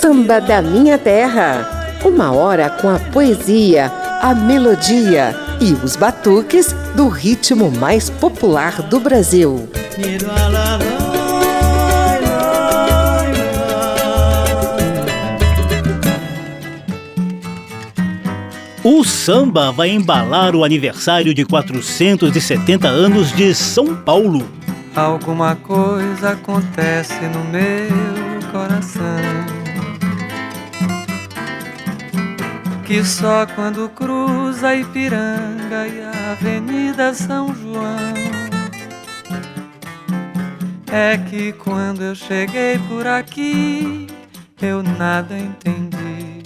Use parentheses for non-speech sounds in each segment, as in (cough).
Samba da Minha Terra. Uma hora com a poesia, a melodia e os batuques do ritmo mais popular do Brasil. O samba vai embalar o aniversário de 470 anos de São Paulo. Alguma coisa acontece no meu coração. Que só quando cruza Ipiranga e a Avenida São João é que quando eu cheguei por aqui eu nada entendi.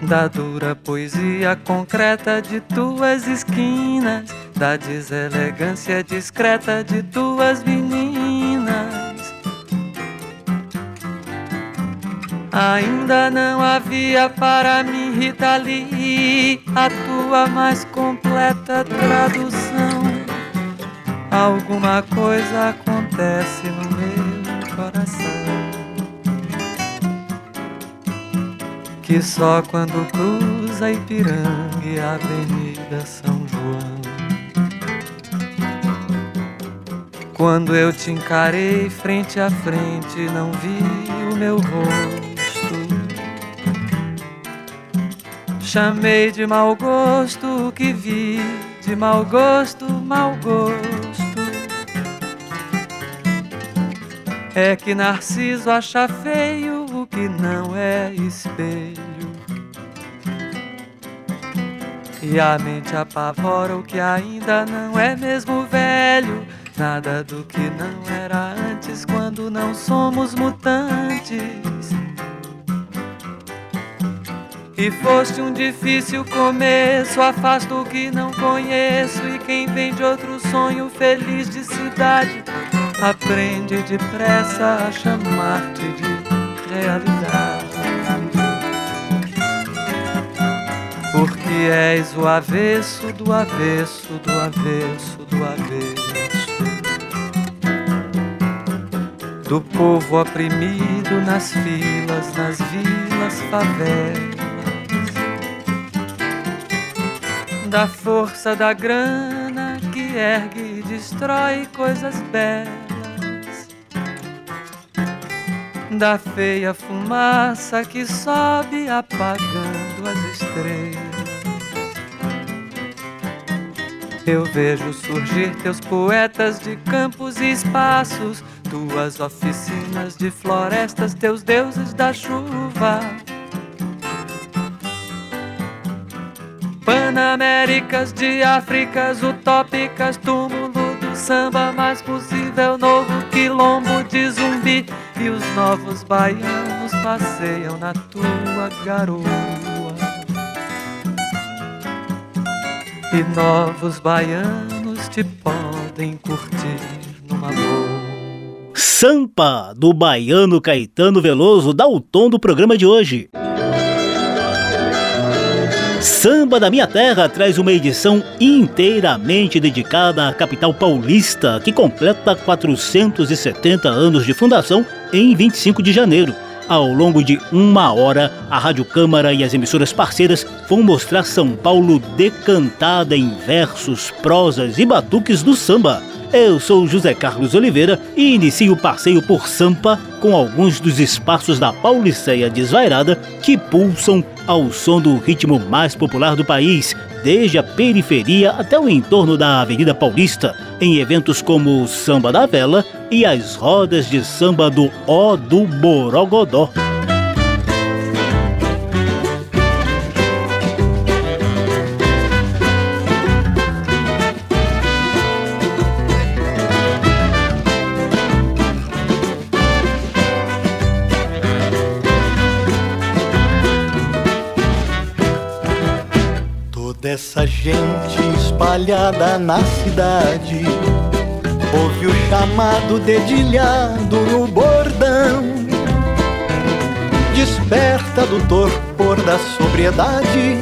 Da dura poesia concreta de tuas esquinas da deselegância discreta de tuas meninas. Ainda não havia para mim, Rita Lee, a tua mais completa tradução. Alguma coisa acontece no meu coração. Que só quando cruza Ipiranga e a Avenida São João Quando eu te encarei frente a frente, não vi o meu rosto. Chamei de mau gosto o que vi, de mau gosto, mau gosto. É que Narciso acha feio o que não é espelho. E a mente apavora o que ainda não é mesmo velho. Nada do que não era antes quando não somos mutantes. E foste um difícil começo, afasto o que não conheço. E quem vem de outro sonho feliz de cidade, aprende depressa a chamar-te de realidade. Porque és o avesso do avesso do avesso do avesso do povo oprimido nas filas, nas vilas, favelas, da força da grana que ergue e destrói coisas belas, da feia fumaça que sobe apagando as estrelas. Eu vejo surgir teus poetas de campos e espaços tuas oficinas de florestas, teus deuses da chuva. Panaméricas de Áfricas utópicas, túmulo do samba mais possível, novo quilombo de zumbi. E os novos baianos passeiam na tua garoa. E novos baianos te podem curtir numa boa. Sampa, do baiano Caetano Veloso, dá o tom do programa de hoje. Samba da Minha Terra traz uma edição inteiramente dedicada à capital paulista, que completa 470 anos de fundação em 25 de janeiro. Ao longo de uma hora, a Rádio Câmara e as emissoras parceiras vão mostrar São Paulo decantada em versos, prosas e batuques do samba eu sou José Carlos Oliveira e inicio o passeio por Sampa com alguns dos espaços da Pauliceia desvairada que pulsam ao som do ritmo mais popular do país, desde a periferia até o entorno da Avenida Paulista, em eventos como o Samba da Vela e as rodas de samba do Ó do Borogodó. Gente espalhada na cidade Ouve o chamado dedilhado no bordão Desperta do torpor da sobriedade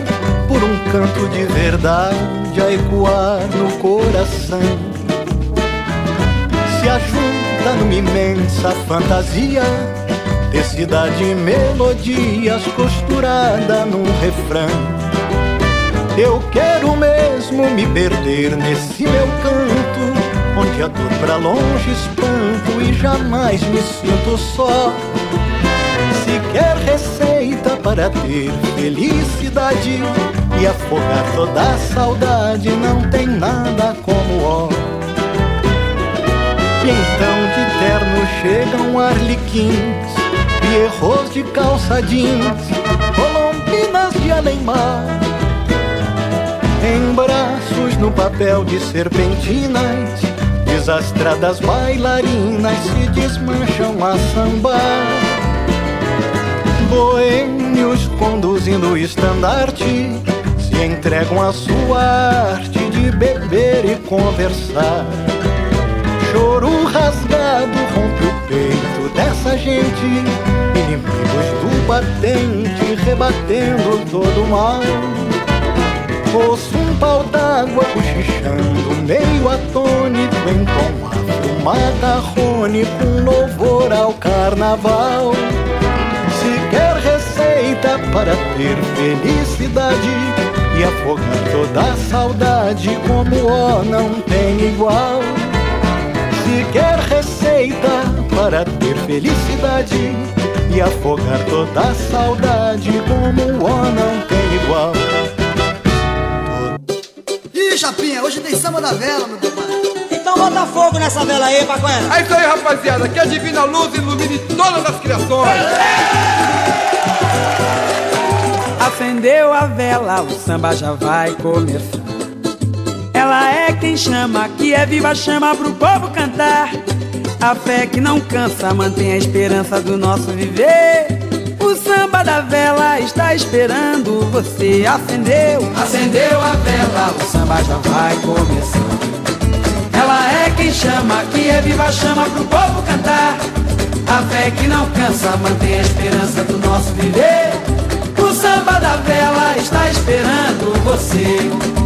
Por um canto de verdade a ecoar no coração. Se ajuda numa imensa fantasia, tecida de melodias costurada num refrão. Eu quero mesmo me perder nesse meu canto, onde a dor pra longe espanto e jamais me sinto só. Se quer receita para ter felicidade e afogar toda a saudade, não tem nada como ó. E então de terno chegam arlequins, erros de calça jeans, colombinas de além-mar em braços no papel de serpentinas, desastradas bailarinas se desmancham a sambar. Boêmios conduzindo o estandarte se entregam à sua arte de beber e conversar. Choro rasgado rompe o peito dessa gente, inimigos do batente rebatendo todo o mal. Ouço um pau d'água cochichando, meio atônito em tom macarrone com louvor ao carnaval. Se quer receita para ter felicidade e afogar toda saudade como ó não tem igual. Se quer receita para ter felicidade e afogar toda saudade como ó não tem igual. Chapinha, hoje tem samba da vela, meu compadre. Então bota fogo nessa vela aí, Pacoé. É isso aí, rapaziada. Que a divina luz ilumine todas as criações. Acendeu a vela, o samba já vai começar. Ela é quem chama, que é viva chama pro povo cantar. A fé que não cansa, mantém a esperança do nosso viver. O samba da vela está esperando você. Acendeu, acendeu a vela, o samba já vai começar. Ela é quem chama, que é viva chama pro povo cantar. A fé que não cansa, mantém a esperança do nosso viver. O samba da vela está esperando você.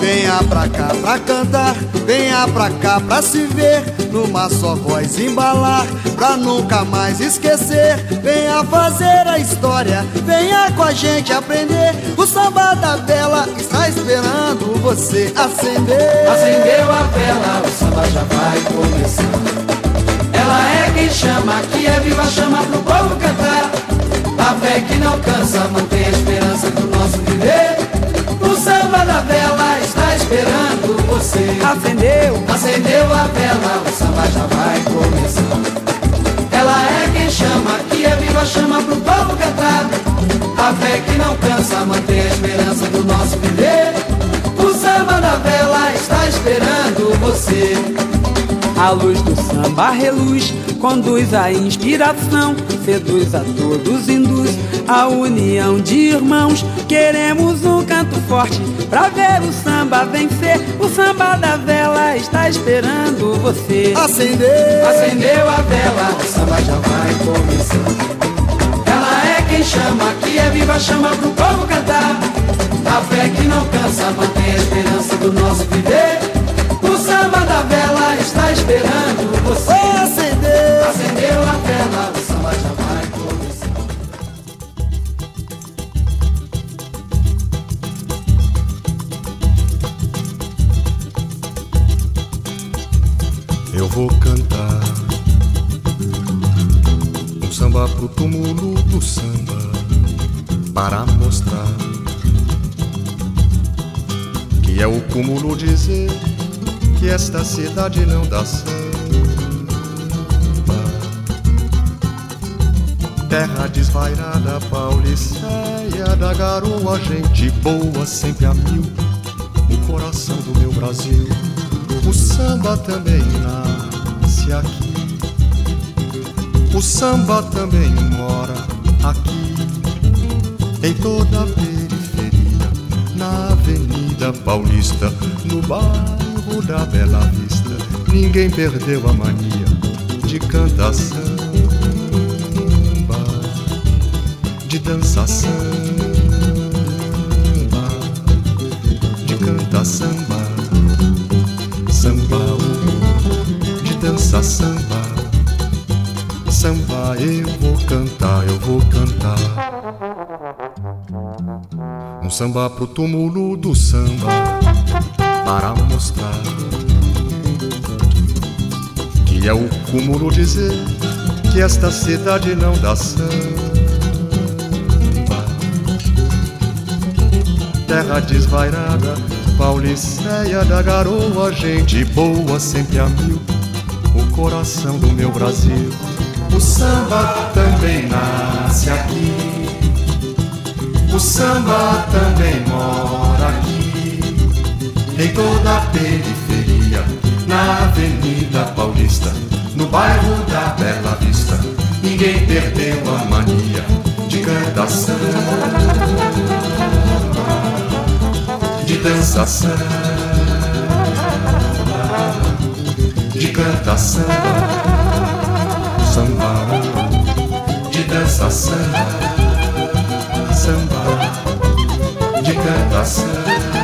Venha pra cá pra cantar, venha pra cá pra se ver Numa só voz embalar, pra nunca mais esquecer. Venha fazer a história, venha com a gente aprender. O samba da vela está esperando você acender. Acendeu a vela, o samba já vai começar. Ela é quem chama, que é viva chama pro povo cantar. A fé que não cansa, mantém a esperança do nosso viver samba da vela está esperando você. Acendeu, acendeu a vela, o samba já vai começar. Ela é quem chama, que é viva chama pro povo cantar. A fé que não cansa, mantém a esperança do nosso viver. O samba da vela está esperando você. A luz do samba reluz, conduz a inspiração, seduz a todos, induz a união de irmãos. Queremos um canto forte pra ver o samba vencer. O samba da vela está esperando você. Acendeu, acendeu a vela, o samba já vai começar. Ela é quem chama, que é viva chama pro povo cantar. A fé que não cansa, mantém a esperança do nosso viver. Samba da vela está esperando você. Acendeu, acendeu a vela, o samba já vai começar. Eu vou cantar um samba pro túmulo do samba para mostrar que é o cúmulo dizer que esta cidade não dá samba. Terra desvairada, pauliceia da garoa, gente boa sempre a mil, o coração do meu Brasil. O samba também nasce aqui, o samba também mora aqui, em toda a periferia, na Avenida Paulista, no da Bela Vista, ninguém perdeu a mania de cantar samba, de dançar samba, de canta samba, samba, de dança samba, samba eu vou cantar, eu vou cantar. Um samba pro túmulo do samba, para mostrar que é o cúmulo dizer que esta cidade não dá samba. terra desvairada, Pauliceia da garoa, gente boa sempre a mil, o coração do meu Brasil. O samba também nasce aqui, o samba também mora aqui, em toda a periferia, na Avenida Paulista, no bairro da Bela Vista. Ninguém perdeu a mania de cantação de dança samba, de cantar samba, samba, de dança samba, de samba.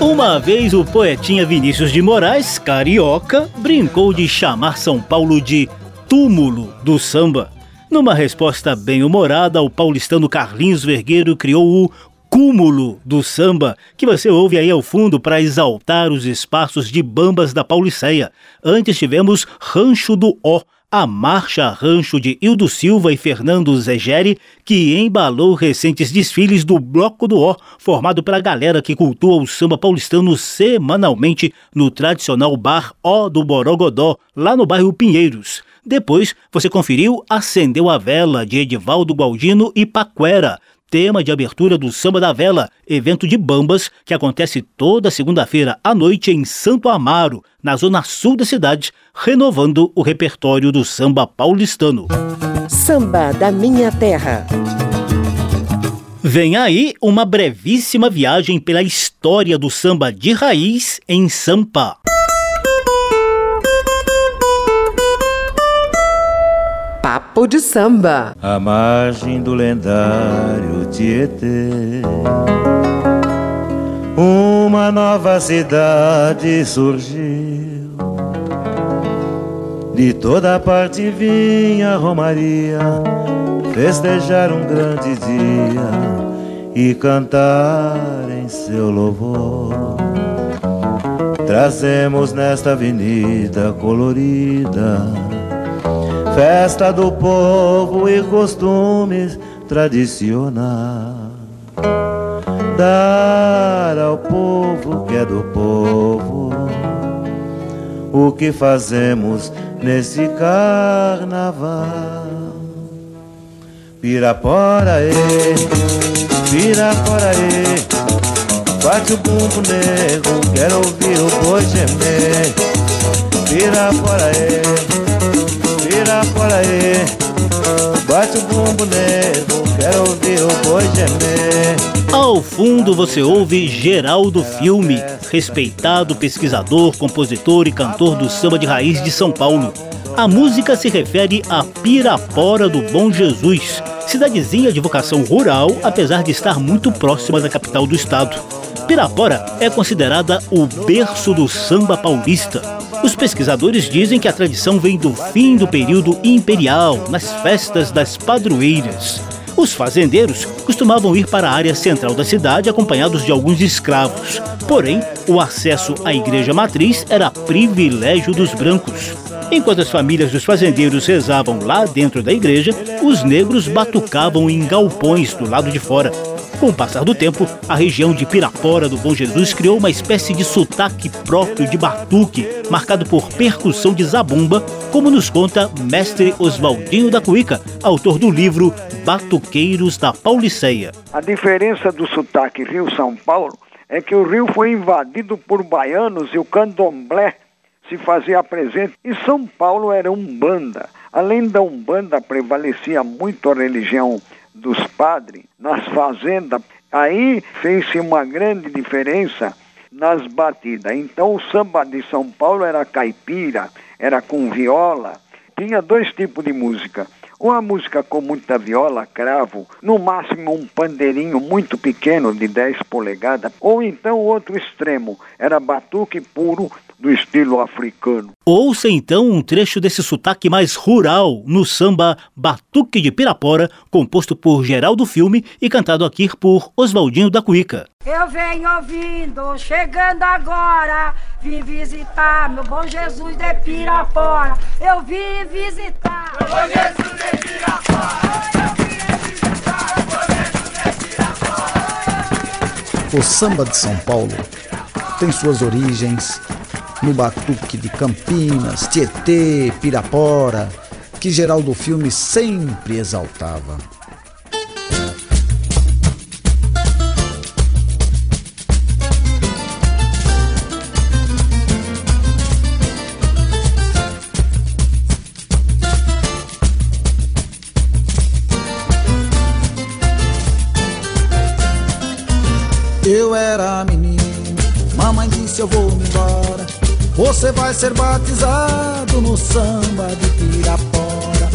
Uma vez o poetinha Vinícius de Moraes, carioca, brincou de chamar São Paulo de túmulo do samba. Numa resposta bem humorada, o paulistano Carlinhos Vergueiro criou o Cúmulo do Samba, que você ouve aí ao fundo para exaltar os espaços de bambas da Pauliceia. Antes tivemos Rancho do Ó, a marcha rancho de Hildo Silva e Fernando Zegeri, que embalou recentes desfiles do Bloco do Ó, formado pela galera que cultua o samba paulistano semanalmente no tradicional bar Ó do Borogodó, lá no bairro Pinheiros. Depois, você conferiu Acendeu a Vela, de Edivaldo Gualdino e Paquera, tema de abertura do Samba da Vela, evento de bambas que acontece toda segunda-feira à noite em Santo Amaro, na zona sul da cidade, renovando o repertório do samba paulistano. Samba da Minha Terra. Vem aí uma brevíssima viagem pela história do samba de raiz em Sampa. Papo de Samba. A margem do lendário Tietê. Uma nova cidade surgiu. De toda parte vinha Romaria festejar um grande dia e cantar em seu louvor. Trazemos nesta avenida colorida festa do povo e costumes tradicionais. Dar ao povo que é do povo o que fazemos nesse carnaval. Pirapora, e, pirapora, e, bate o bumbo negro, quero ouvir o boi gemer. Pirapora, e, vira por aí Bate o bumbo nego, quero ouvir o boi gemer Ao fundo você ouve Geraldo Filme, respeitado pesquisador, compositor e cantor do samba de raiz de São Paulo. A música se refere a Pirapora do Bom Jesus, cidadezinha de vocação rural, apesar de estar muito próxima da capital do estado. Pirapora é considerada o berço do samba paulista. Os pesquisadores dizem que a tradição vem do fim do período imperial, nas festas das padroeiras. Os fazendeiros costumavam ir para a área central da cidade acompanhados de alguns escravos. Porém, o acesso à igreja matriz era privilégio dos brancos. Enquanto as famílias dos fazendeiros rezavam lá dentro da igreja, os negros batucavam em galpões do lado de fora. Com o passar do tempo, a região de Pirapora do Bom Jesus criou uma espécie de sotaque próprio de batuque, marcado por percussão de zabumba, como nos conta mestre Oswaldinho da Cuica, autor do livro Batuqueiros da Pauliceia. A diferença do sotaque Rio-São Paulo é que o Rio foi invadido por baianos e o candomblé se fazia presente. E São Paulo era umbanda. Além da umbanda, prevalecia muito a religião dos padres nas fazendas, aí fez-se uma grande diferença nas batidas. Então o samba de São Paulo era caipira, era com viola. Tinha dois tipos de música. Uma música com muita viola, cravo, no máximo um pandeirinho muito pequeno de 10 polegadas, ou então outro extremo, era batuque puro do estilo africano. Ouça então um trecho desse sotaque mais rural no samba Batuque de Pirapora, composto por Geraldo Filme e cantado aqui por Oswaldinho da Cuica. Eu venho ouvindo, chegando agora, vim visitar meu bom Jesus de Pirapora. Eu vim visitar. Meu bom Jesus de Pirapora. O samba de São Paulo tem suas origens no batuque de Campinas, Tietê, Pirapora, que Geraldo Filme sempre exaltava. Eu era menino, mamãe disse eu vou me embora. Você vai ser batizado no samba de Pirapora.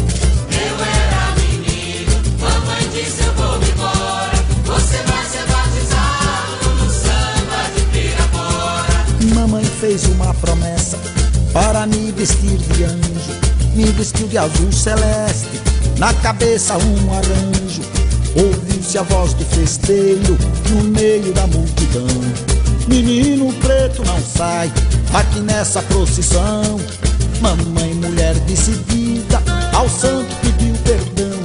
Eu era menino, mamãe disse eu vou me embora. Você vai ser batizado no samba de Pirapora. Mamãe fez uma promessa para me vestir de anjo. Me vestiu de azul celeste, na cabeça um arranjo. Ouviu-se a voz do festeiro no meio da multidão. Menino preto não sai aqui nessa procissão. Mamãe, mulher decidida, ao santo pediu perdão.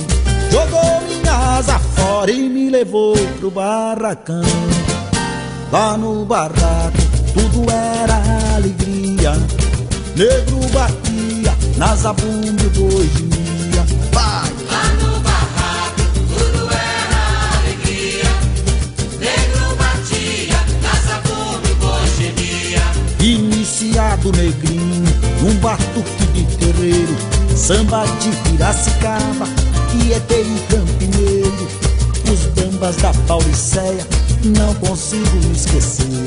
Jogou minha asa fora e me levou pro barracão. Lá no barraco tudo era alegria. Negro batia na zabumba o boi Negrinho, um batuque de terreiro, samba de Piracicaba, Tietê e Campineiro, os bambas da Pauliceia, não consigo esquecer.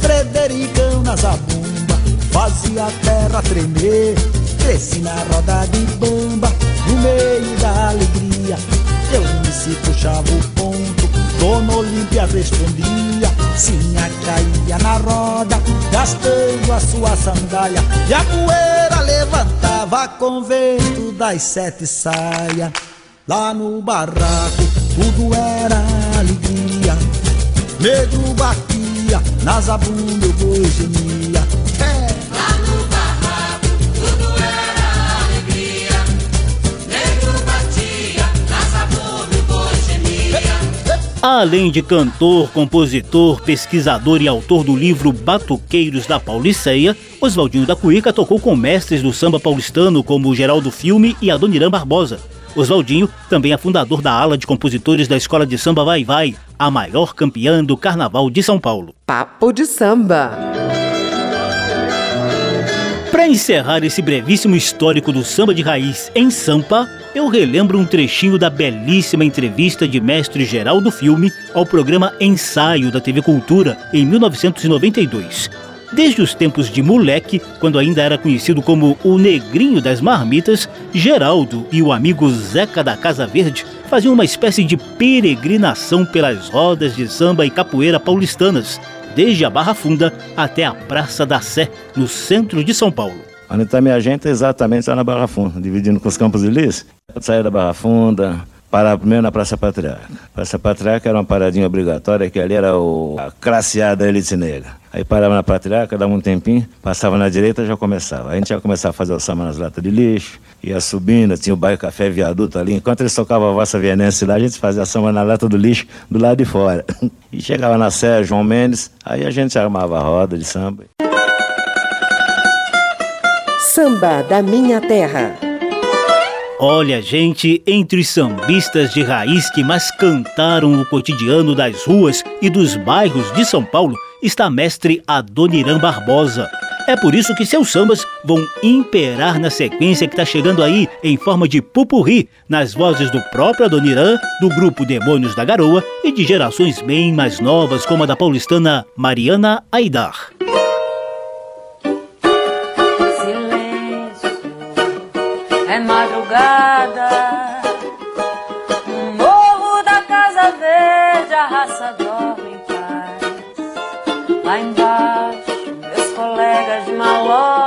Frederico na zabumba, fazia a terra tremer, cresci na roda de bamba, no meio da alegria, eu me se puxava o ponto, Dona Olímpia respondia, Sinha caía na roda, gastando a sua sandália, e a poeira levantava com vento das sete saias. Lá no barraco tudo era alegria, negro batia, na zabumba o boi gemia. Além de cantor, compositor, pesquisador e autor do livro Batuqueiros da Pauliceia, Oswaldinho da Cuíca tocou com mestres do samba paulistano como Geraldo Filme e Adoniran Barbosa. Oswaldinho também é fundador da ala de compositores da Escola de Samba Vai Vai, a maior campeã do Carnaval de São Paulo. Papo de samba. Encerrar esse brevíssimo histórico do samba de raiz em Sampa, eu relembro um trechinho da belíssima entrevista de mestre Geraldo Filme ao programa Ensaio da TV Cultura em 1992. Desde os tempos de moleque, quando ainda era conhecido como o Negrinho das Marmitas, Geraldo e o amigo Zeca da Casa Verde faziam uma espécie de peregrinação pelas rodas de samba e capoeira paulistanas, desde a Barra Funda até a Praça da Sé, no centro de São Paulo. Onde está minha gente é exatamente lá na Barra Funda, dividindo com os Campos Lis. Saía da Barra Funda, parava primeiro na Praça Patriarca. Praça Patriarca era uma paradinha obrigatória, que ali era o, a classeada elite negra. Aí parava na Patriarca, dava um tempinho, passava na direita já começava. Aí a gente ia começar a fazer o samba nas latas de lixo, ia subindo, tinha o bairro Café Viaduto ali. Enquanto eles tocavam a Vossa Vienense lá, a gente fazia samba na lata do lixo do lado de fora. (laughs) E chegava na Sé, João Mendes, aí a gente armava a roda de samba. Samba da Minha Terra. Olha, gente, entre sambistas de raiz que mais cantaram o cotidiano das ruas e dos bairros de São Paulo está mestre Adoniran Barbosa. É por isso que seus sambas vão imperar na sequência que está chegando aí em forma de pupurri, nas vozes do próprio Adoniran, do grupo Demônios da Garoa e de gerações bem mais novas, como a da paulistana Mariana Aidar. a raça dorme em paz. Lá embaixo, meus colegas malocos.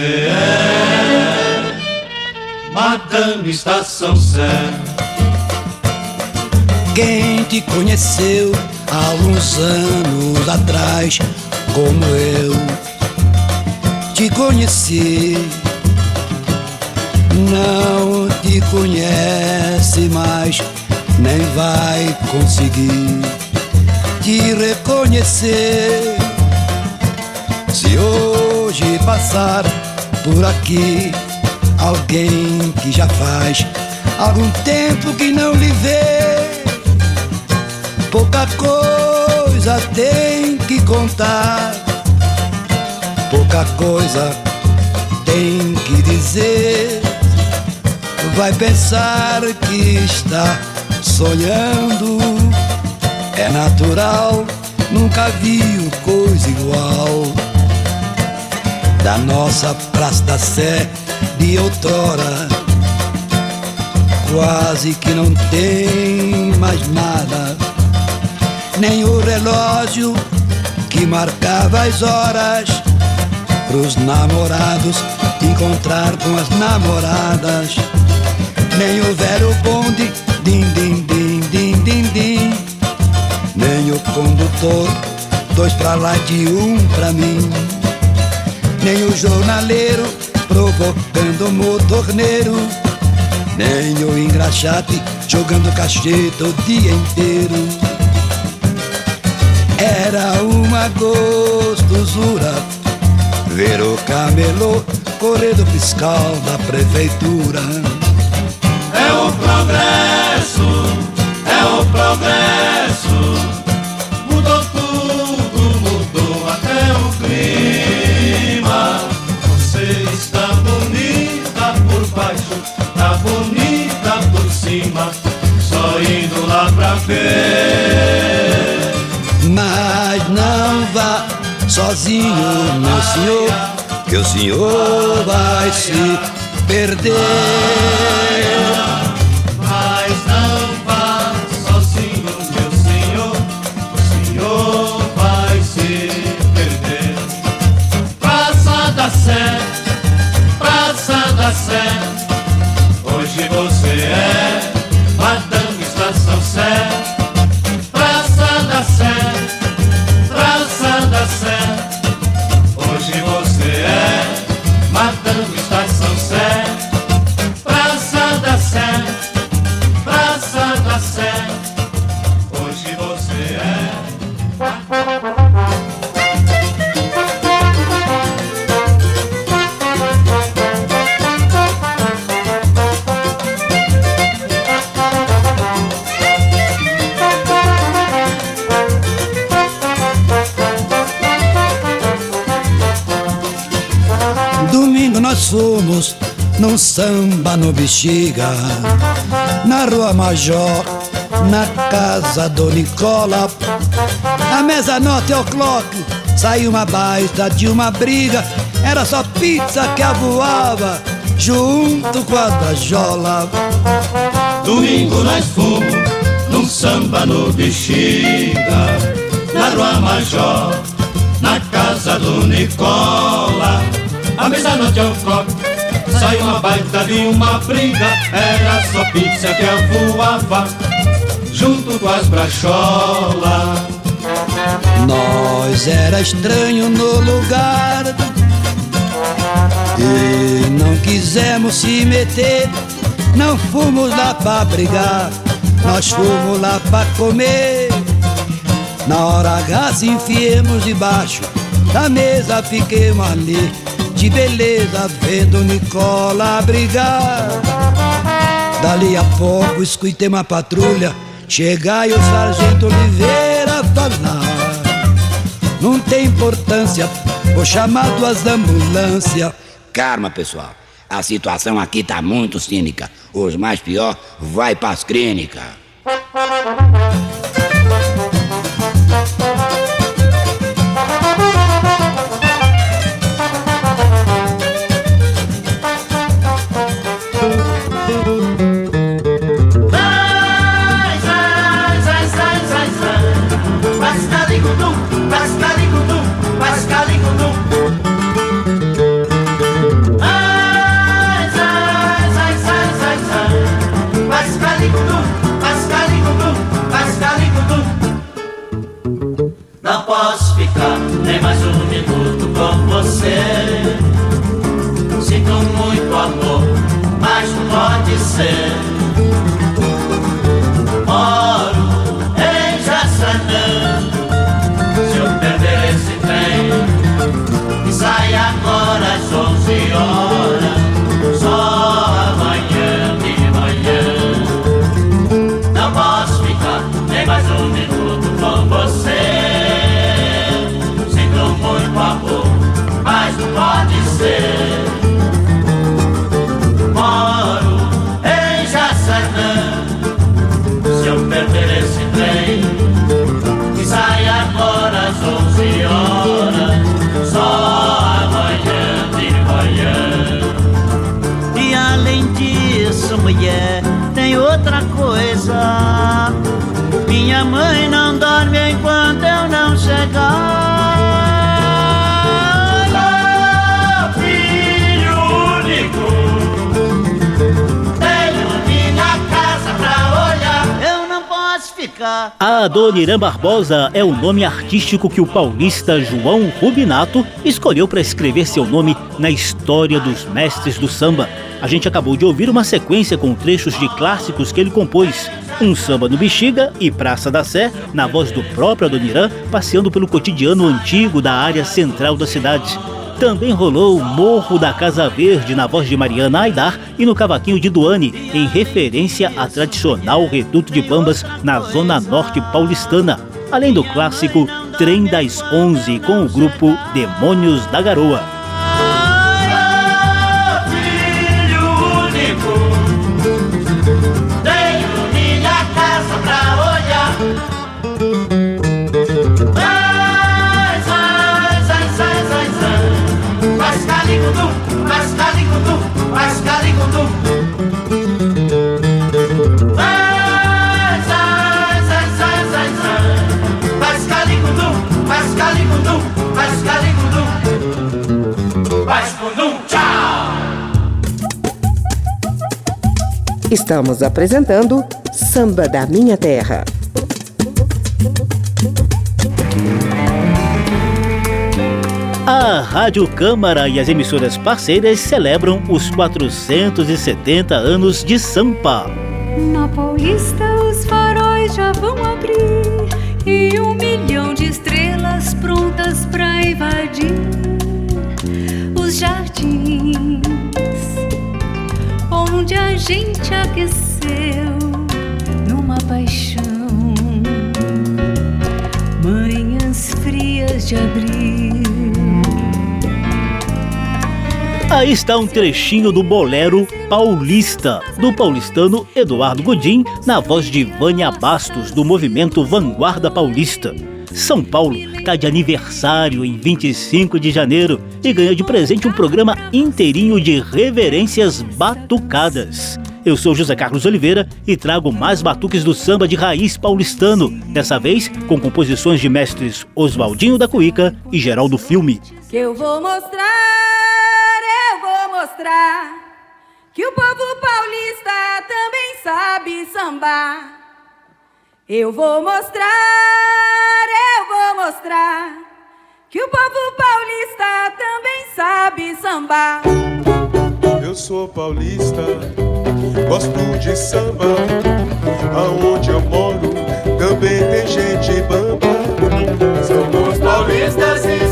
Você é Madame Estação Sé. Quem te conheceu há alguns anos atrás, como eu te conheci, não te conhece mais nem vai conseguir te reconhecer. Se hoje passar por aqui alguém que já faz algum tempo que não lhe vê, pouca coisa tem que contar, pouca coisa tem que dizer. Vai pensar que está sonhando. É natural, nunca viu coisa igual. Da nossa Praça da Sé de outrora, quase que não tem mais nada. Nem o relógio que marcava as horas pros namorados encontrar com as namoradas. Nem o velho bonde Din, din, din, din, din, din. Nem o condutor, dois pra lá de um pra mim. Nem o jornaleiro provocando o motorneiro. Nem o engraxate jogando cacheta o dia inteiro. Era uma gostosura ver o camelô correr do fiscal da prefeitura. É o progresso, é o progresso. Cima. Só indo lá pra ver. Mas não vá sozinho, meu senhor, que o senhor vai se perder. Samba no Bexiga, na Rua Major, na casa do Nicola. A mesa-noite ao clock saiu uma baita de uma briga, era só pizza que avoava junto com a da jola. Domingo nós fomos um samba no bexiga, na rua Major, na casa do Nicola. A mesa não tinha copo, saiu uma baita de uma briga, era só pizza que voava, junto com as bracholas. Nós era estranho no lugar e não quisemos se meter, não fomos lá pra brigar, nós fomos lá pra comer. Na hora H se enfiemos debaixo da mesa, fiquemos ali, de beleza, vendo Nicola brigar. Dali a pouco escutei uma patrulha chegar e o sargento Oliveira falar. Não tem importância, vou chamar duas ambulâncias. Calma, pessoal. A situação aqui tá muito cínica. Os mais pior vai pras clínicas. Sai agora às 11 horas, Adoniran Barbosa é o nome artístico que o paulista João Rubinato escolheu para escrever seu nome na história dos mestres do samba. A gente acabou de ouvir uma sequência com trechos de clássicos que ele compôs. Um samba no Bexiga e Praça da Sé, na voz do próprio Adoniran, passeando pelo cotidiano antigo da área central da cidade. Também rolou Morro da Casa Verde na voz de Mariana Aidar e no cavaquinho de Duane, em referência à tradicional reduto de bambas na zona norte paulistana. Além do clássico Trem das Onze com o grupo Demônios da Garoa. Estamos apresentando Samba da Minha Terra. A Rádio Câmara e as emissoras parceiras celebram os 470 anos de Sampa. Na Paulista os faróis já vão abrir e um milhão de estrelas prontas pra invadir os jardins onde a gente aqueceu numa paixão. Manhãs frias de abril. Aí está um trechinho do bolero Paulista, do paulistano Eduardo Godin, na voz de Vânia Bastos, do movimento Vanguarda Paulista. São Paulo está de aniversário em 25 de janeiro e ganha de presente um programa inteirinho de reverências batucadas. Eu sou José Carlos Oliveira e trago mais batuques do samba de raiz paulistano, dessa vez com composições de mestres Oswaldinho da Cuíca e Geraldo Filme. Que eu vou mostrar, eu vou mostrar que o povo paulista também sabe sambar. Eu vou mostrar, eu vou mostrar que o povo paulista também sabe sambar. Eu sou paulista, gosto de samba. Aonde eu moro também tem gente bamba. Somos paulistas e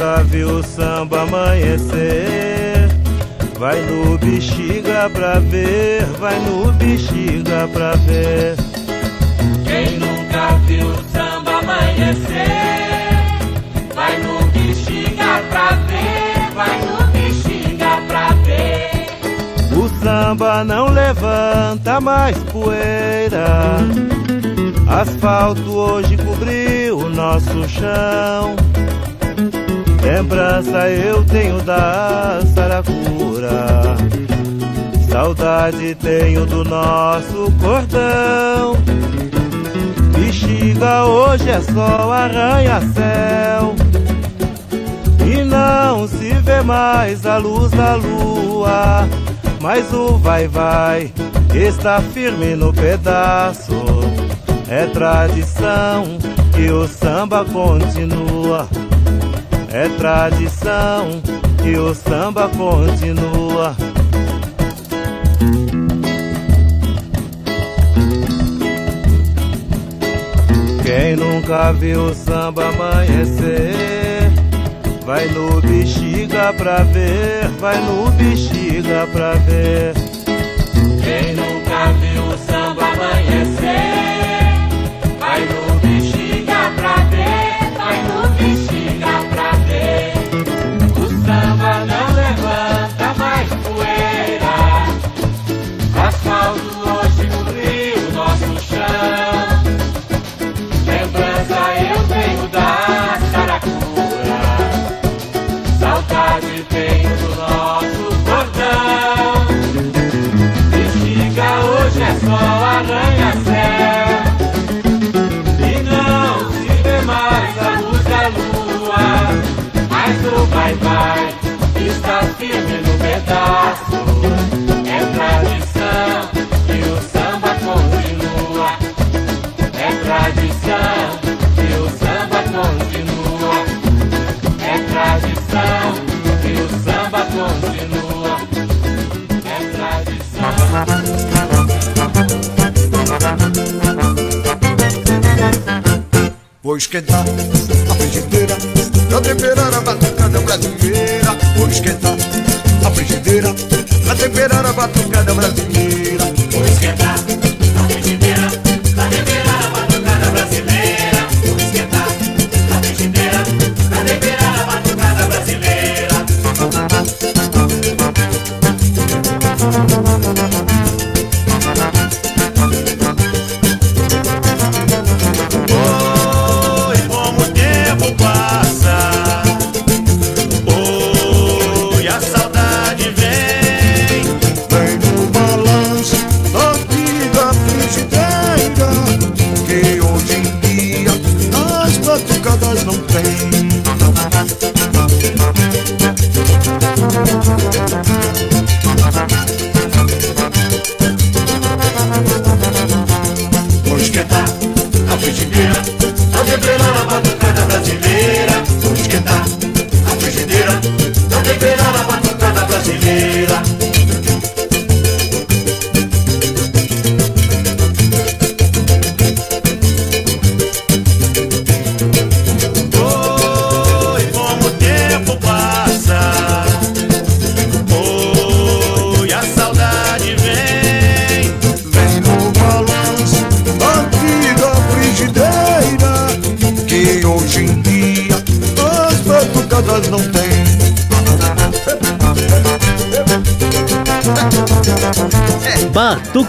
nunca viu? O samba amanhecer. Vai no bexiga pra ver, vai no bexiga pra ver. Quem nunca viu o samba amanhecer? Vai no bexiga pra ver, vai no bexiga pra ver. O samba não levanta mais poeira. Asfalto hoje cobriu o nosso chão Lembrança eu tenho da saracura. Saudade tenho do nosso cordão. Bexiga hoje é só arranha-céu. E não se vê mais a luz da lua Mas o vai-vai está firme no pedaço. É tradição que o samba continua é tradição que o samba continua. Quem nunca viu o samba amanhecer, vai no bexiga pra ver, vai no bexiga pra ver. Quem nunca viu o samba amanhecer, Vou esquentar a frigideira pra temperar a batucada brasileira. Vou esquentar a frigideira pra temperar a batucada brasileira.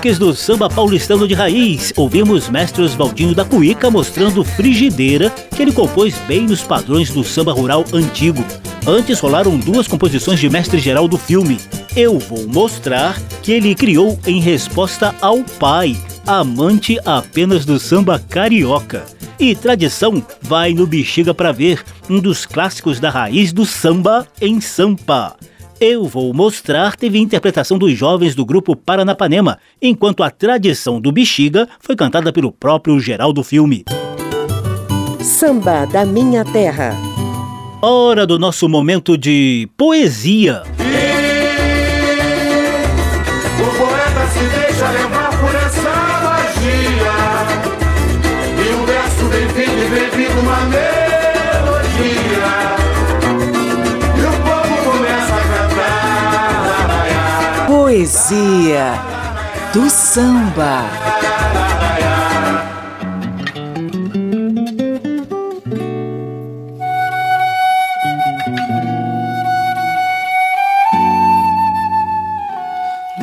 Batuques do samba paulistano de raiz. Ouvimos mestre Oswaldinho da Cuíca mostrando Frigideira, que ele compôs bem nos padrões do samba rural antigo. Antes rolaram duas composições de mestre geral do filme. Eu vou mostrar que ele criou em resposta ao pai, amante apenas do samba carioca. E tradição vai no Bexiga para ver um dos clássicos da raiz do samba em Sampa. Eu Vou Mostrar teve interpretação dos jovens do grupo Paranapanema, enquanto a tradição do Bexiga foi cantada pelo próprio geral do filme. Samba da Minha Terra. Hora do nosso momento de poesia. Poesia do samba.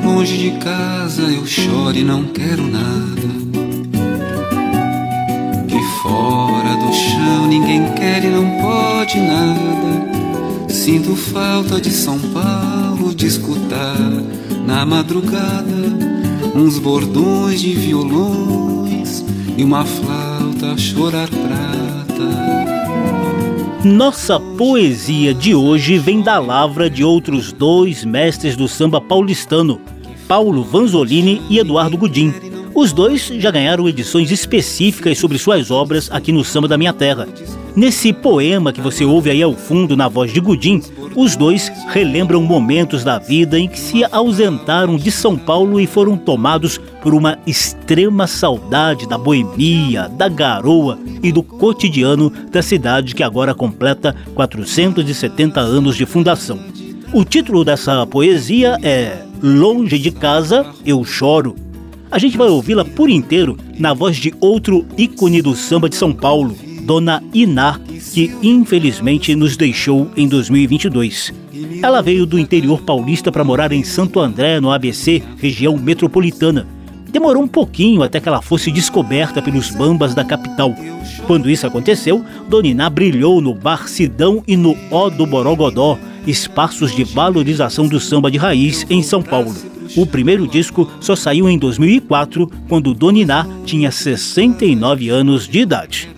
Longe de casa eu choro e não quero nada. Que fora do chão ninguém quer e não pode nada. Sinto falta de São Paulo de escutar na madrugada uns bordões de violões e uma flauta a chorar prata. Nossa poesia de hoje vem da lavra de outros dois mestres do samba paulistano, Paulo Vanzolini e Eduardo Gudim. Os dois já ganharam edições específicas sobre suas obras aqui no Samba da Minha Terra. Nesse poema que você ouve aí ao fundo na voz de Gudim, os dois relembram momentos da vida em que se ausentaram de São Paulo e foram tomados por uma extrema saudade da boemia, da garoa e do cotidiano da cidade que agora completa 470 anos de fundação. O título dessa poesia é Longe de Casa Eu Choro. A gente vai ouvi-la por inteiro na voz de outro ícone do samba de São Paulo, Dona Iná, que infelizmente nos deixou em 2022. Ela veio do interior paulista para morar em Santo André, no ABC, região metropolitana. Demorou um pouquinho até que ela fosse descoberta pelos bambas da capital. Quando isso aconteceu, Dona Iná brilhou no Bar Sidão e no Ó do Borogodó, espaços de valorização do samba de raiz em São Paulo. O primeiro disco só saiu em 2004, quando Dona Iná tinha 69 anos de idade.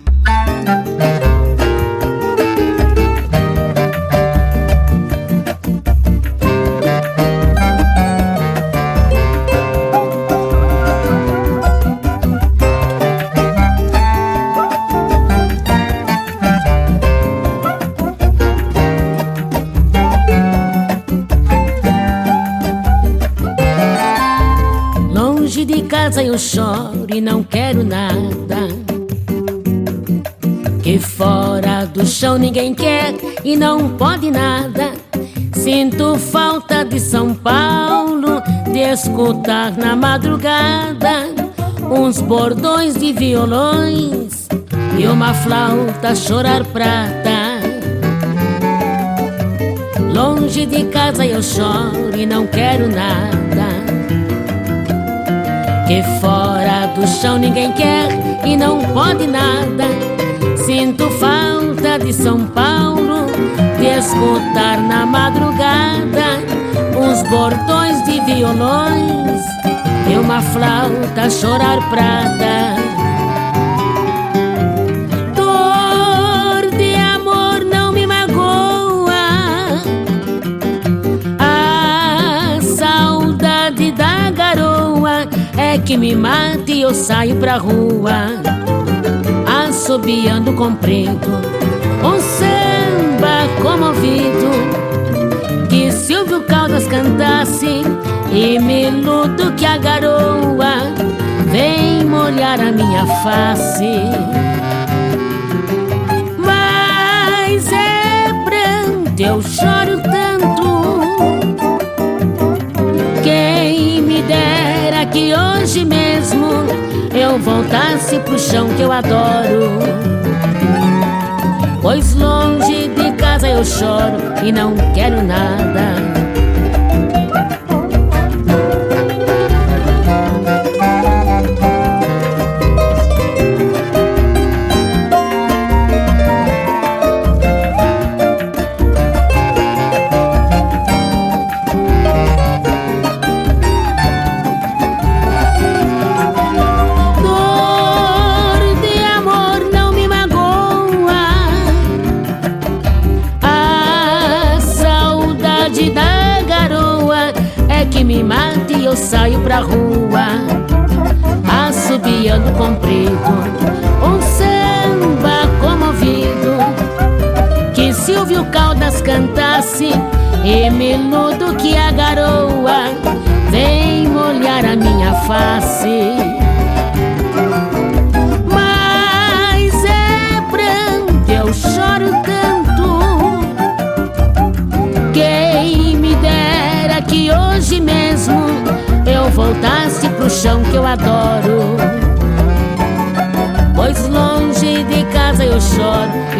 Eu choro e não quero nada. Que fora do chão ninguém quer e não pode nada. Sinto falta de São Paulo, de escutar na madrugada uns bordões de violões e uma flauta chorar prata. Longe de casa eu choro e não quero nada. Que fora do chão ninguém quer e não pode nada. Sinto falta de São Paulo, de escutar na madrugada uns bordões de violões e uma flauta chorar prata. Que me mata e eu saio pra rua assobiando comprido Um samba comovido Que Silvio Caldas cantasse E me luto que a garoa Vem molhar a minha face. Mas é pranto, eu choro tanto Quem me dera que hoje mesmo eu voltasse pro chão que eu adoro. Pois longe de casa eu choro e não quero nada.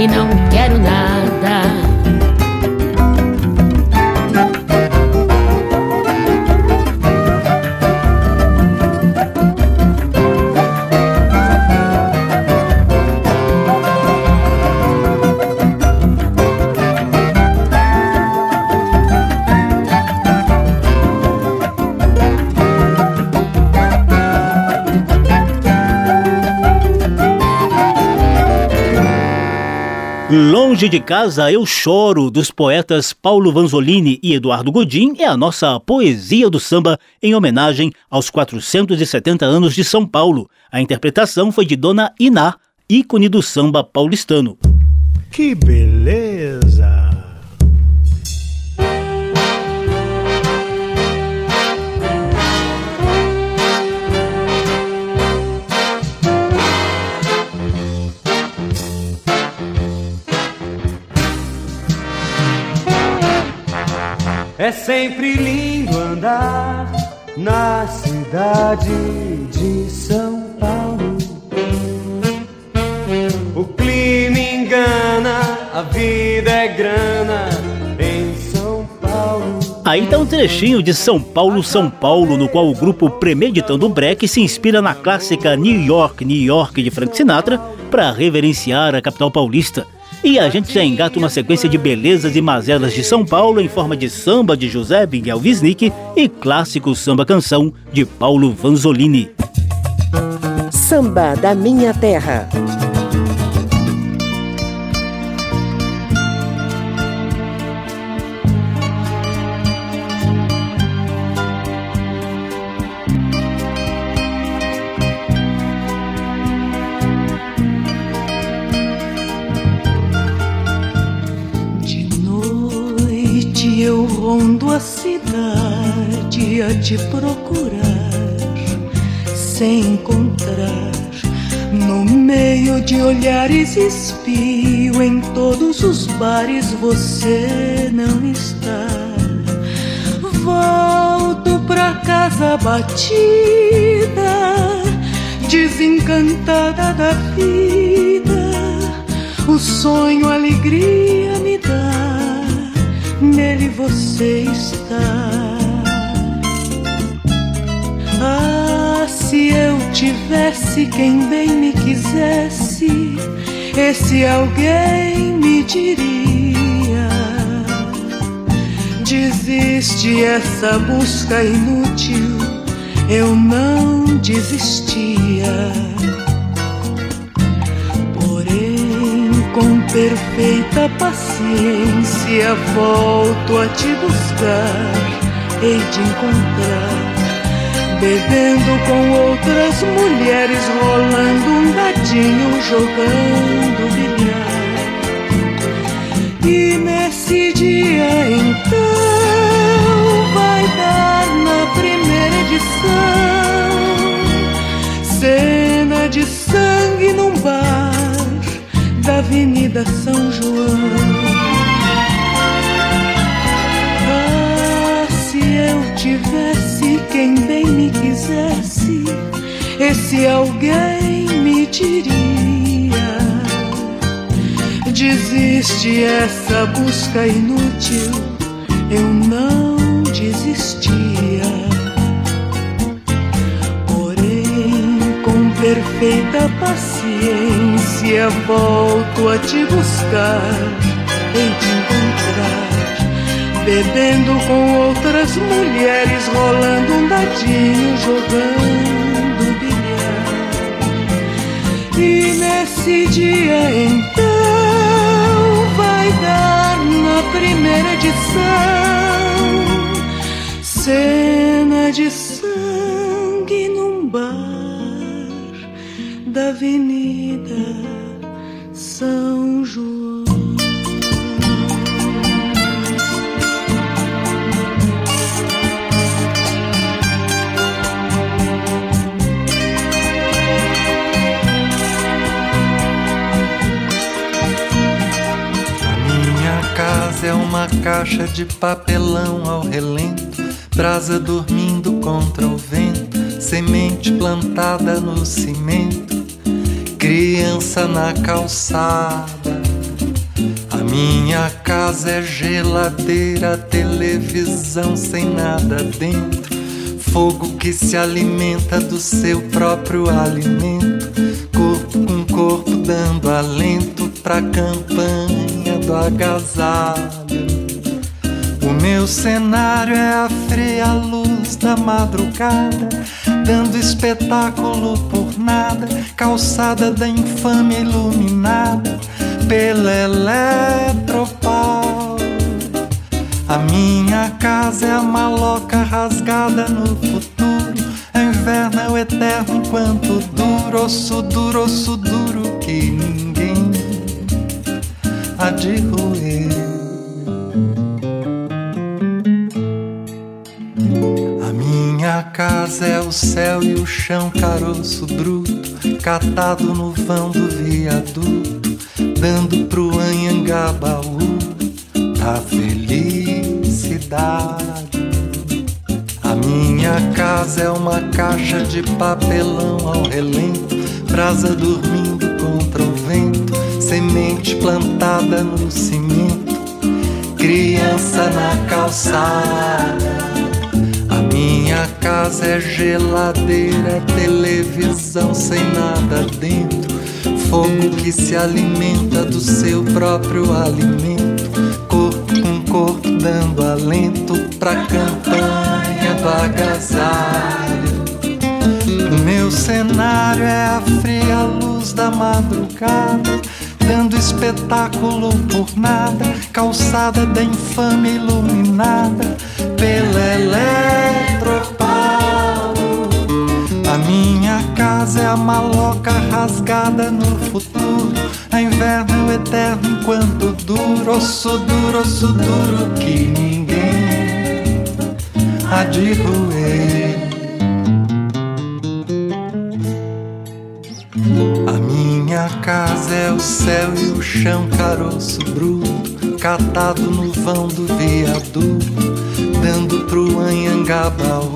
E não quero nada. Longe de Casa Eu Choro, dos poetas Paulo Vanzolini e Eduardo Godin, é a nossa poesia do samba em homenagem aos 470 anos de São Paulo. A interpretação foi de Dona Iná, ícone do samba paulistano. Que beleza! É sempre lindo andar na cidade de São Paulo. O clima engana, a vida é grana em São Paulo. Aí tá um trechinho de São Paulo, São Paulo, no qual o grupo Premeditando Break se inspira na clássica New York, New York de Frank Sinatra para reverenciar a capital paulista. E a gente já engata uma sequência de belezas e mazelas de São Paulo em forma de samba de José Miguel Wisnik e clássico samba-canção de Paulo Vanzolini. Samba da Minha Terra. Rondo a cidade a te procurar, sem encontrar. No meio de olhares espio, em todos os bares você não está. Volto pra casa batida, desencantada da vida. O sonho, a alegria nele você está. Ah, se eu tivesse quem bem me quisesse, esse alguém me diria: Desiste essa busca inútil, eu não desistia. Perfeita paciência volto a te buscar, hei de encontrar, bebendo com outras mulheres, rolando um dadinho, jogando bilhar. E nesse dia então vai dar na primeira edição. Cena de sangue num bar da Avenida São João. Ah, se eu tivesse quem bem me quisesse, esse alguém me diria: Desiste essa busca inútil, eu não desistia. perfeita paciência volto a te buscar, em te encontrar, bebendo com outras mulheres, rolando um dadinho, jogando bilhar. E nesse dia então vai dar na primeira edição cena de sangue num bar da Avenida São João. Minha casa é uma caixa de papelão ao relento, brasa dormindo contra o vento, semente plantada no cimento, criança na calçada. A minha casa é geladeira, televisão sem nada dentro, fogo que se alimenta do seu próprio alimento, corpo com corpo dando alento pra campanha do agasalho. O meu cenário é a fria luz da madrugada, dando espetáculo por calçada da infame iluminada pela eletropau. A minha casa é a maloca rasgada no futuro. É o inverno, é o eterno enquanto duro, osso duro, osso duro que ninguém há de roer. Casa é o céu e o chão, caroço bruto, catado no vão do viaduto, dando pro Anhangabaú da felicidade. A minha casa é uma caixa de papelão ao relento, brasa dormindo contra o vento, semente plantada no cimento, criança na calçada. Minha casa é geladeira, televisão sem nada dentro, fogo que se alimenta do seu próprio alimento, corpo com corpo dando alento pra campanha do agasalho. Meu cenário é a fria luz da madrugada, dando espetáculo por nada, calçada da infame iluminada pela eletropau. A minha casa é a maloca rasgada no futuro. Inverno é o eterno enquanto duro, osso duro, osso duro que ninguém há de roer. A minha casa é o céu e o chão, caroço bruto, catado no vão do viaduto, dando pro Anhangabaú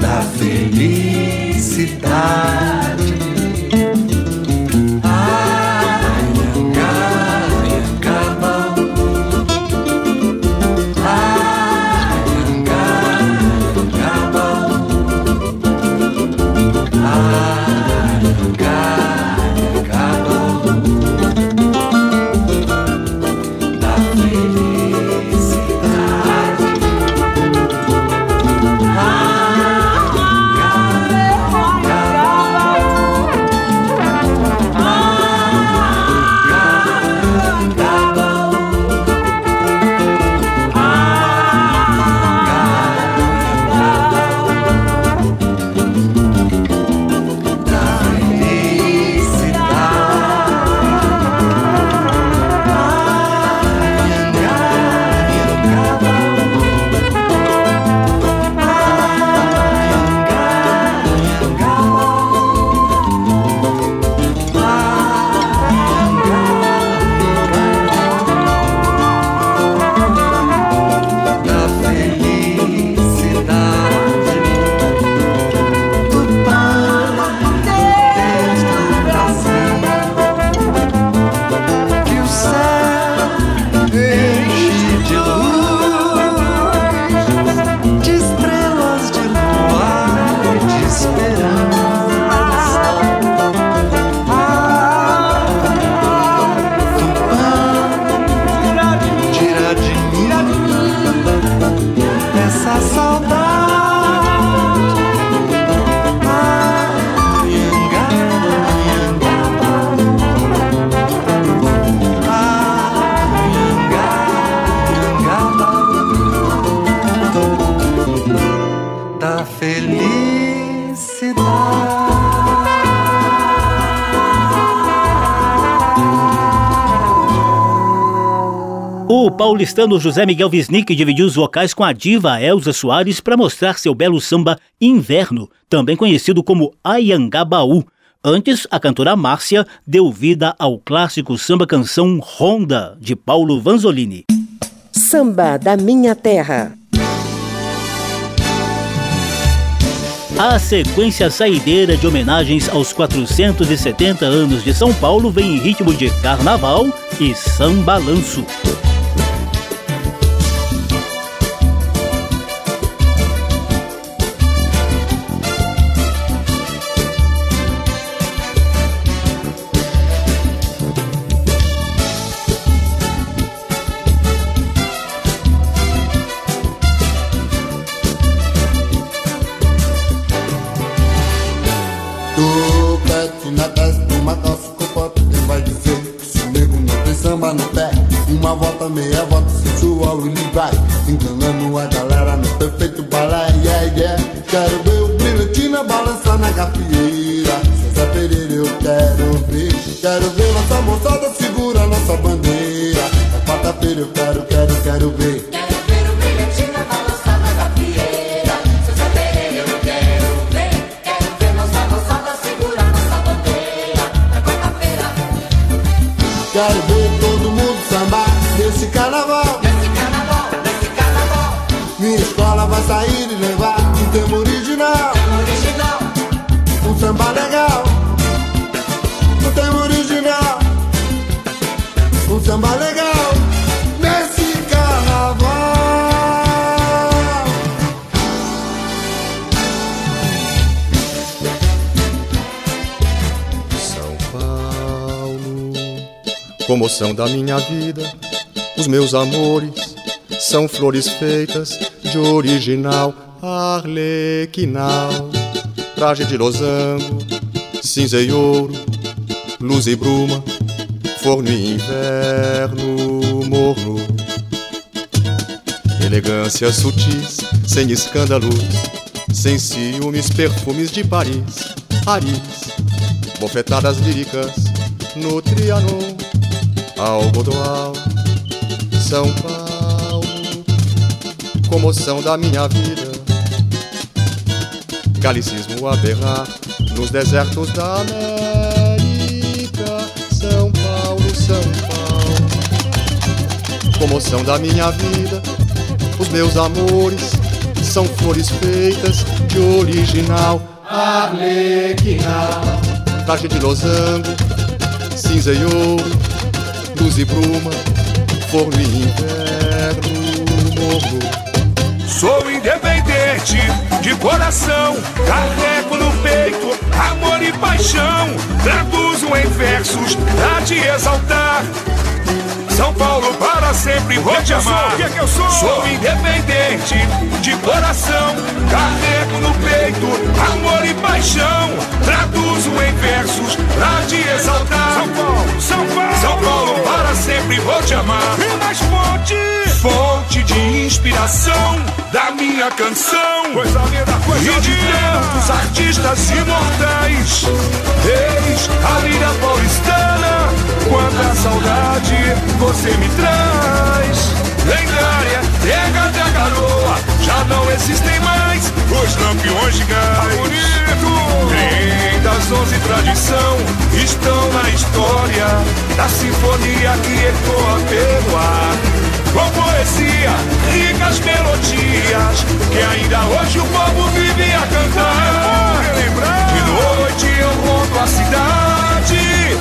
da felicidade. Paulistano José Miguel Wisnik dividiu os vocais com a diva Elza Soares para mostrar seu belo samba Inverno, também conhecido como Ayangabaú. Antes, a cantora Márcia deu vida ao clássico samba-canção Ronda, de Paulo Vanzolini. Samba da Minha Terra. A sequência saideira de homenagens aos 470 anos de São Paulo vem em ritmo de carnaval e sambalanço. vai Enganando a galera no perfeito balé yeah, yeah. Quero ver o brilhantina balançar na capieira. César Pereira eu quero ver Quero ver nossa moçada segura nossa bandeira É quarta-feira eu quero, quero, quero ver comoção da minha vida. Os meus amores são flores feitas de original arlequinal, traje de losango, cinza e ouro, luz e bruma, forno e inverno morno. Elegância sutis, sem escândalos, sem ciúmes, perfumes de Paris, Paris, bofetadas líricas no Trianon algodoal, São Paulo, comoção da minha vida, galicismo a berrar nos desertos da América, comoção da minha vida, os meus amores são flores feitas de original arlequinal, traje de losango, cinza e ouro luz e bruma, forno e inverno, morro. Sou independente de coração, carrego no peito amor e paixão. Traduzo em versos pra te exaltar. São Paulo para sempre vou que te amar. Que é que eu sou? Sou independente de coração, carrego no peito amor e paixão. Traduzo em versos pra te exaltar. São Paulo, São Paulo, São Paulo para sempre vou te amar. E mais fonte, fonte de inspiração da minha canção. Coisa linda, coisa e de tantos artistas imortais. Eis a lira paulistana, quanta saudade você me traz. Lendária, terra da garoa, já não existem mais os lampiões de gás. Bonito! Trem das onze tradição estão na história da sinfonia que ecoa pelo ar. Com poesia, ricas melodias que ainda hoje o povo vive a cantar. De noite eu rondo a cidade,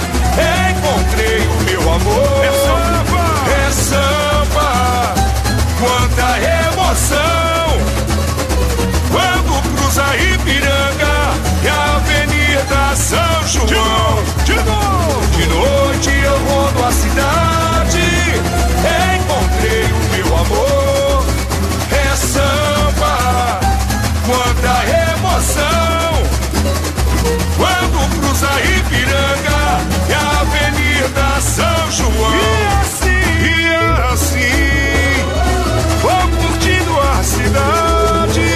encontrei o meu amor. É samba, é samba, quanta emoção. Quando cruza Ipiranga e a Avenida São João. De novo, de noite eu rondo a cidade, amor. É samba, quanta emoção. Quando cruza Ipiranga e a Avenida São João. E é assim, e é assim, vou curtindo a cidade,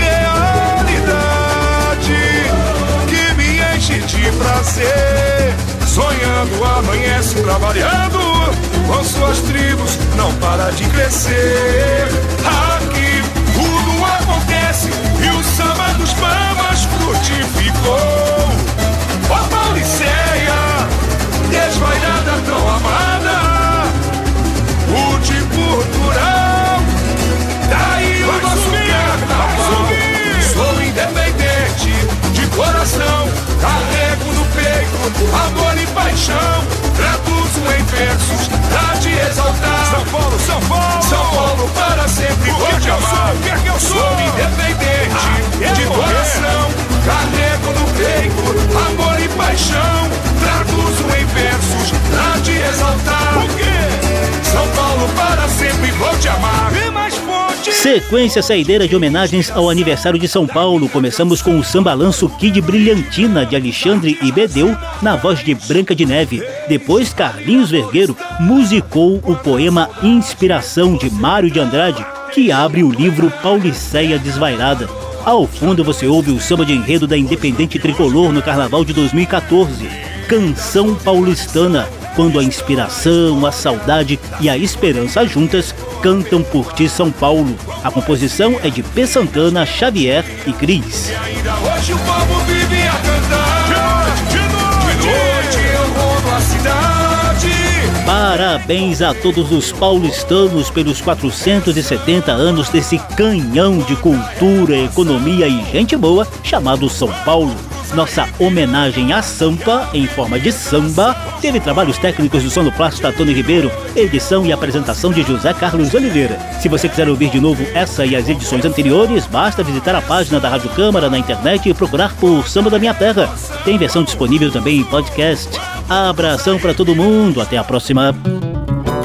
realidade que me enche de prazer amanhece trabalhando, com suas tribos não para de crescer. Aqui tudo acontece e o samba dos bambas frutificou. Ó Pauliceia, desvairada tão amada, multicultural, daí o nosso carnaval. Sou independente de coração, peito amor e paixão. Traduzo em versos pra te exaltar. São Paulo, São Paulo, São Paulo para sempre Sequência saideira de homenagens ao aniversário de São Paulo. Começamos com o sambalanço Kid Brilhantina de Alexandre e Bedeu na voz de Branca de Neve. Depois, Carlinhos Vergueiro musicou o poema Inspiração de Mário de Andrade, que abre o livro Pauliceia Desvairada. Ao fundo você ouve o samba de enredo da Independente Tricolor no Carnaval de 2014. Canção Paulistana, quando a inspiração, a saudade e a esperança juntas cantam por ti São Paulo. A composição é de P. Santana, Xavier e Cris. Parabéns a todos os paulistanos pelos 470 anos desse canhão de cultura, economia e gente boa chamado São Paulo. Nossa homenagem à Sampa, em forma de samba, teve trabalhos técnicos do sonoplasta Tony Ribeiro, edição e apresentação de José Carlos Oliveira. Se você quiser ouvir de novo essa e as edições anteriores, basta visitar a página da Rádio Câmara na internet e procurar por Samba da Minha Terra. Tem versão disponível também em podcast. Abração para todo mundo, até a próxima.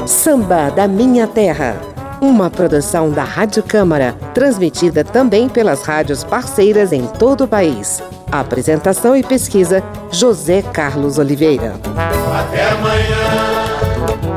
Samba da Minha Terra. Uma produção da Rádio Câmara, transmitida também pelas rádios parceiras em todo o país. Apresentação e pesquisa: José Carlos Oliveira. Até amanhã.